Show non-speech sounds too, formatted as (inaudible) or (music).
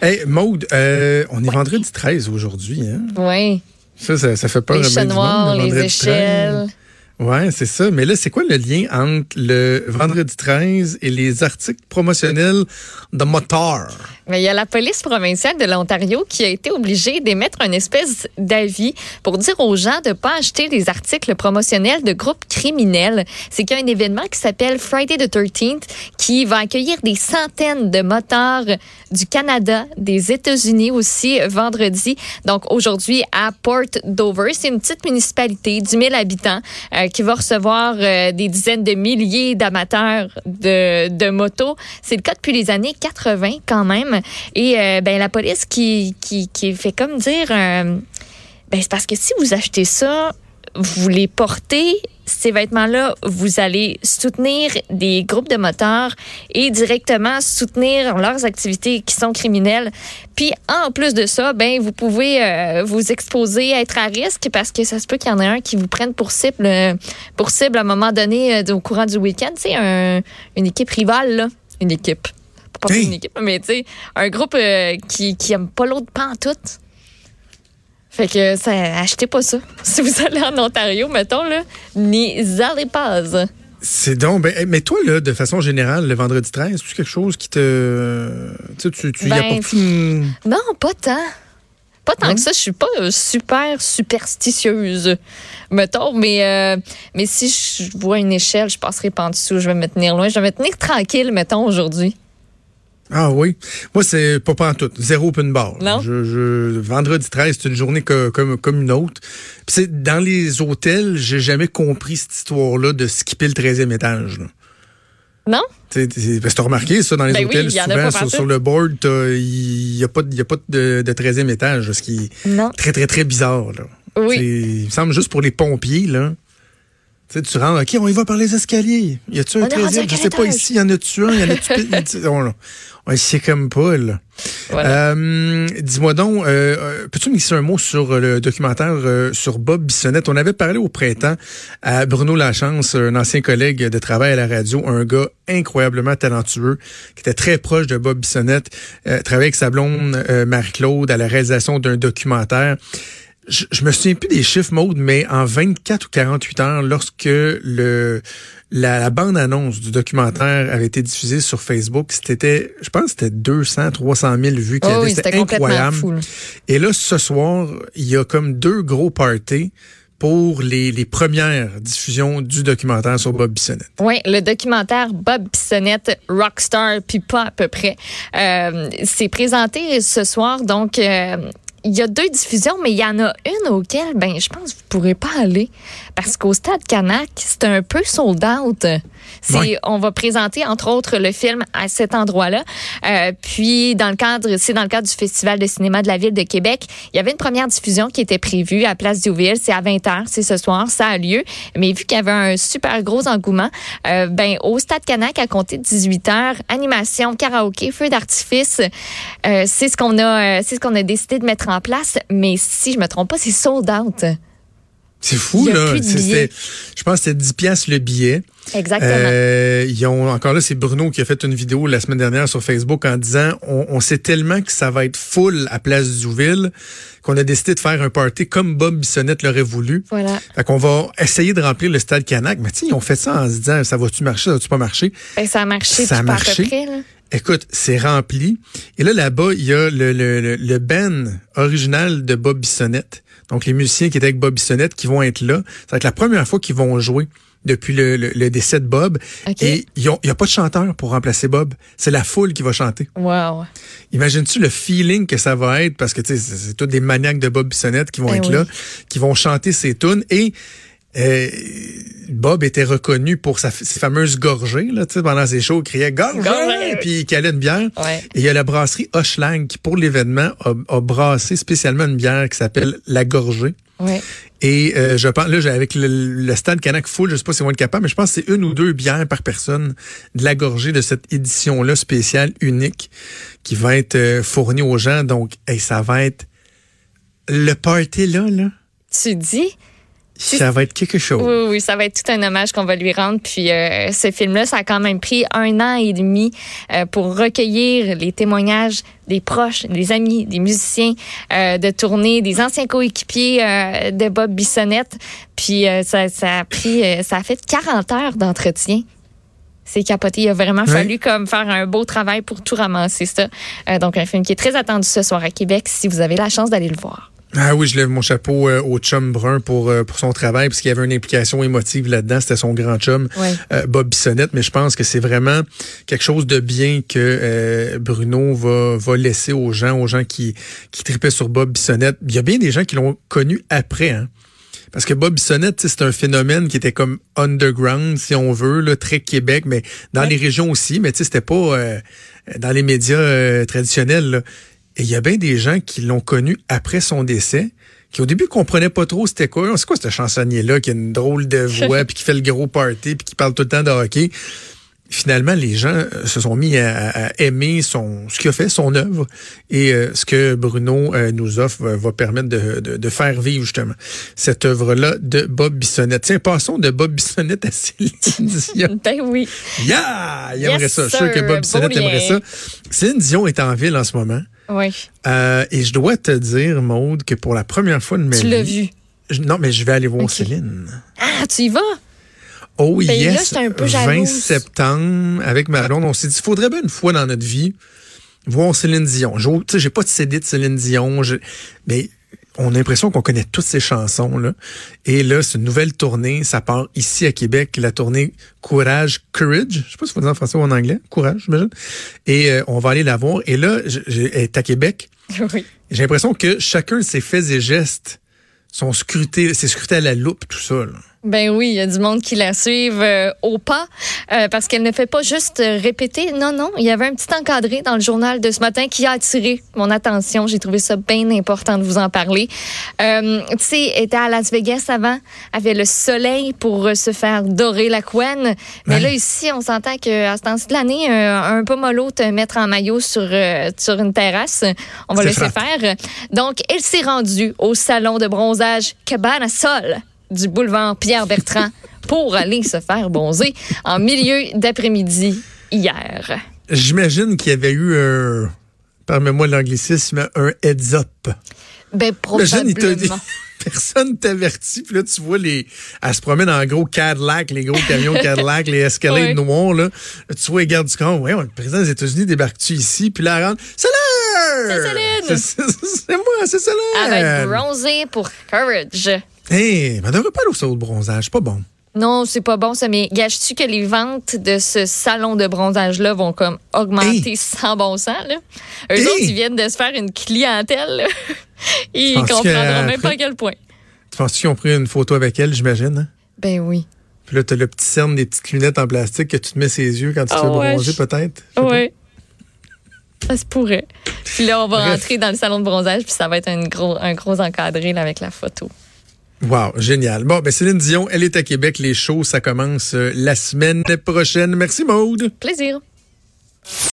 Hey, Maude, euh, on est vendredi 13 aujourd'hui. Hein? Oui. Ça, ça, ça fait peur Les à bien du monde, chats noirs, le les échelles. 13. Ouais, c'est ça. Mais là, c'est quoi le lien entre le vendredi 13 et les articles promotionnels de motard? Mais il y a la police provinciale de l'Ontario qui a été obligée d'émettre une espèce d'avis pour dire aux gens de ne pas acheter des articles promotionnels de groupes criminels. C'est qu'il y a un événement qui s'appelle Friday the 13th qui va accueillir des centaines de motards du Canada, des États-Unis aussi vendredi. Donc aujourd'hui à Port Dover, c'est une petite municipalité, 10 000 habitants, euh, qui va recevoir euh, des dizaines de milliers d'amateurs de, de motos. C'est le cas depuis les années 80 quand même. Et euh, ben la police qui, qui, qui fait comme dire, euh, ben c'est parce que si vous achetez ça, vous les portez, ces vêtements-là, vous allez soutenir des groupes de moteurs et directement soutenir leurs activités qui sont criminelles. Puis en plus de ça, ben vous pouvez euh, vous exposer à être à risque parce que ça se peut qu'il y en ait un qui vous prenne pour cible, pour cible à un moment donné euh, au courant du week-end. C'est un, une équipe rivale, là. Une équipe. Pas une équipe, mais tu sais, un groupe euh, qui, qui aime pas l'autre tout. Fait que ça, achetez pas ça. (laughs) Si vous allez en Ontario, mettons, là, n'y allez pas. C'est donc, ben, mais toi, là, de façon générale, le vendredi 13, c'est quelque chose qui te. Tu sais, tu, tu y Ben, apportes une. Non, pas tant. Pas tant Non? que ça. Je suis pas euh, super superstitieuse, mettons. Mais, euh, mais si je vois une échelle, je passerai pas en dessous. Je vais me tenir loin. Je vais me tenir tranquille, mettons, aujourd'hui. Ah oui. Moi, c'est pas tout. Zéro open bar. Non? Je, je- vendredi 13, c'est une journée co- comme, comme une autre. Puis c'est dans les hôtels, j'ai jamais compris cette histoire-là de skipper le 13e étage. là. Non? T'as remarqué ça dans les Ben hôtels, souvent sur, le board, t'as- il n'y a pas, de- il y a pas de, de 13e étage, ce qui est Non. très, très, très bizarre. Là. Oui. Il me semble juste pour les pompiers, là. Tu sais, tu rentres, OK, on y va par les escaliers. Y a-tu un On est rendu 13e? à Je sais pas ici, y en a-tu un? Y en a-tu? (laughs) on, on sait comme pas, là. Voilà. Euh, Dis-moi donc, euh, euh, peux-tu me glisser un mot sur euh, le documentaire euh, sur Bob Bissonnette? On avait parlé au printemps à Bruno Lachance, un ancien collègue de travail à la radio, un gars incroyablement talentueux, qui était très proche de Bob Bissonnette, euh, travaillait avec sa blonde euh, Marie-Claude à la réalisation d'un documentaire. Je, je me souviens plus des chiffres, Maude, mais en 24 ou 48 heures, lorsque le la, la bande-annonce du documentaire avait été diffusée sur Facebook, c'était, je pense, c'était 200, 300 000 vues. qu'il y Oh oui, c'était incroyable. fou. Et là, ce soir, il y a comme deux gros parties pour les, les premières diffusions du documentaire sur Bob Bissonnette. Oui, le documentaire Bob Bissonnette, Rockstar, puis pas à peu près. Euh, c'est présenté ce soir, donc euh, il y a deux diffusions, mais il y en a une auquel, ben, je pense que vous pourrez pas aller parce qu'au Stade Canac, c'est un peu sold out. Ouais. on va présenter entre autres le film à cet endroit-là. Euh, puis dans le cadre, c'est dans le cadre du Festival de cinéma de la ville de Québec, il y avait une première diffusion qui était prévue à Place Diouville. C'est à 20h, c'est ce soir, ça a lieu. Mais vu qu'il y avait un super gros engouement, euh, ben au Stade Canac à compter de 18h, animation, karaoké, feu d'artifice, euh, c'est ce qu'on a, euh, c'est ce qu'on a décidé de mettre en place. Mais si je me trompe pas, c'est sold out. C'est fou, là. Je pense que c'était 10 piastres le billet. Exactement. Euh, ils ont encore là, c'est Bruno qui a fait une vidéo la semaine dernière sur Facebook en disant on, on sait tellement que ça va être full à Place Zouville qu'on a décidé de faire un party comme Bob Bissonnette l'aurait voulu. Voilà. Fait qu'on va essayer de remplir le stade Canac. Mais tu sais, ils ont fait ça en se disant ça va-tu marcher, ça va-tu pas marcher? Ben, ça a marché, Ça a à marché. peu près. Là. Écoute, c'est rempli. Et là, là-bas, il y a le, le, le, le band original de Bob Bissonnette. Donc, les musiciens qui étaient avec Bob Bissonnette qui vont être là. Ça va être la première fois qu'ils vont jouer depuis le, le, le décès de Bob. OK. Et il n'y a pas de chanteur pour remplacer Bob. C'est la foule qui va chanter. Wow. Imagines-tu le feeling que ça va être? Parce que tu sais, c'est tous des maniaques de Bob Bissonnette qui vont Ben être oui. là, qui vont chanter ses tunes. Et euh, Bob était reconnu pour sa, ses fameuses gorgées. Là, tu sais, pendant ses shows, il criait « Gorgée! Gorgée! » Puis il calait une bière. Ouais. Et il y a la brasserie Hochelag qui, pour l'événement, a, a brassé spécialement une bière qui s'appelle La Gorgée. Ouais. Et euh, je pense, là, j'ai- avec le, le stade Canac full, je sais pas si on être capable, mais je pense que c'est une ou deux bières par personne de la gorgée de cette édition-là spéciale, unique, qui va être euh, fournie aux gens. Donc, hey, ça va être le party là, là. Tu dis, Ça va être quelque chose. Oui, oui, ça va être tout un hommage qu'on va lui rendre. Puis euh, ce film-là, ça a quand même pris un an et demi euh, pour recueillir les témoignages des proches, des amis, des musiciens euh, de tournée, des anciens coéquipiers de Bob Bissonnette. Puis ça, ça, a pris, ça a fait 40 heures d'entretien. C'est capoté. Il a vraiment fallu comme faire un beau travail pour tout ramasser ça. donc un film qui est très attendu ce soir à Québec si vous avez la chance d'aller le voir. Ah oui, je lève mon chapeau euh, au chum brun pour euh, pour son travail parce qu'il y avait une implication émotive là-dedans. C'était son grand chum, euh, Bob Bissonnette. Mais je pense que c'est vraiment quelque chose de bien que Bruno va va laisser aux gens, aux gens qui qui tripaient sur Bob Bissonnette. Il y a bien des gens qui l'ont connu après. Hein? Parce que Bob Bissonnette, c'est un phénomène qui était comme underground, si on veut, là, très Québec, mais dans les régions aussi. Mais c'était pas dans les médias traditionnels. Là. Et il y a bien des gens qui l'ont connu après son décès, qui au début comprenaient pas trop c'était quoi. C'est quoi ce chansonnier-là qui a une drôle de (laughs) voix, puis qui fait le gros party, puis qui parle tout le temps de hockey finalement, les gens euh, se sont mis à, aimer son, ce qu'il a fait, son œuvre, et euh, ce que Bruno euh, nous offre va, permettre de, de, faire vivre justement cette œuvre-là de Bob Bissonnette. Tiens, passons de Bob Bissonnette à Céline (laughs) Dion. ben oui. Yeah! Il aimerait ça. Je suis sûr que Bob Bissonnette aimerait ça. Céline Dion est en ville en ce moment. Oui. et je dois te dire, Maude, que pour la première fois de ma vie... Tu l'as vu? non, mais je vais aller voir Céline. Ah, tu y vas? Oh ben yes, un peu 20 septembre, avec ma blonde, on s'est dit, il faudrait bien une fois dans notre vie voir Céline Dion. Je j'ai pas de CD de Céline Dion, mais on a l'impression qu'on connaît toutes ces chansons là. Et là, c'est une nouvelle tournée, ça part ici à Québec, la tournée Courage, Courage. Je sais pas si vous dire en français ou en anglais, Courage, j'imagine. Et euh, on va aller la voir. Et là, elle est à Québec. Oui. J'ai l'impression que chacun de ses faits et gestes sont scrutés, c'est scruté à la loupe, tout ça. Là. Ben oui, il y a du monde qui la suive euh, au pas euh, parce qu'elle ne fait pas juste répéter. Non, non, il y avait un petit encadré dans le journal de ce matin qui a attiré mon attention. J'ai trouvé ça bien important de vous en parler. Euh, tu sais, était à Las Vegas avant, avait le soleil pour se faire dorer la couenne. Mais là ici, on s'entend que à ce temps-ci de l'année, un, peu mollo te mettre en maillot sur sur une terrasse, on va laisser faire. Donc, elle s'est rendue au salon de bronzage Cabana Sol du boulevard Pierre-Bertrand pour aller se faire bonzer en milieu d'après-midi hier. J'imagine qu'il y avait eu un, permets-moi l'anglicisme, un heads-up. Ben, probablement. (laughs) personne t'avertit. Puis là, tu vois, les, elle se promène en gros Cadillac, les gros camions (laughs) Cadillac, les escaliers noirs, là. Tu vois les gardes du camp. Ouais, le président des États-Unis débarque-tu ici? Puis là, elle rentre. C'est Céline! C'est moi, c'est Céline! Elle va être bronzée pour Courage. Hé, mais on devrait pas aller au salon de bronzage, c'est pas bon. Non, c'est pas bon ça, mais gâches-tu que les ventes de ce salon de bronzage-là vont comme augmenter sans bon sens, là? Eux autres, ils viennent de se faire une clientèle, là. (laughs) Ils comprendront même pas à quel point. Tu penses qu'ils ont pris une photo avec elle, j'imagine? Hein? Ben oui. Puis là, t'as le petit cerne des petites lunettes en plastique que tu te mets ses yeux quand tu te fais bronzer, peut-être? Oui. Ça se pourrait. Puis là, on va rentrer dans le salon de bronzage, puis ça va être un gros, un gros encadré là, avec la photo. Wow, génial. Bon, ben Céline Dion, elle est à Québec. Les shows, ça commence euh, la semaine prochaine. Merci Maude. Plaisir.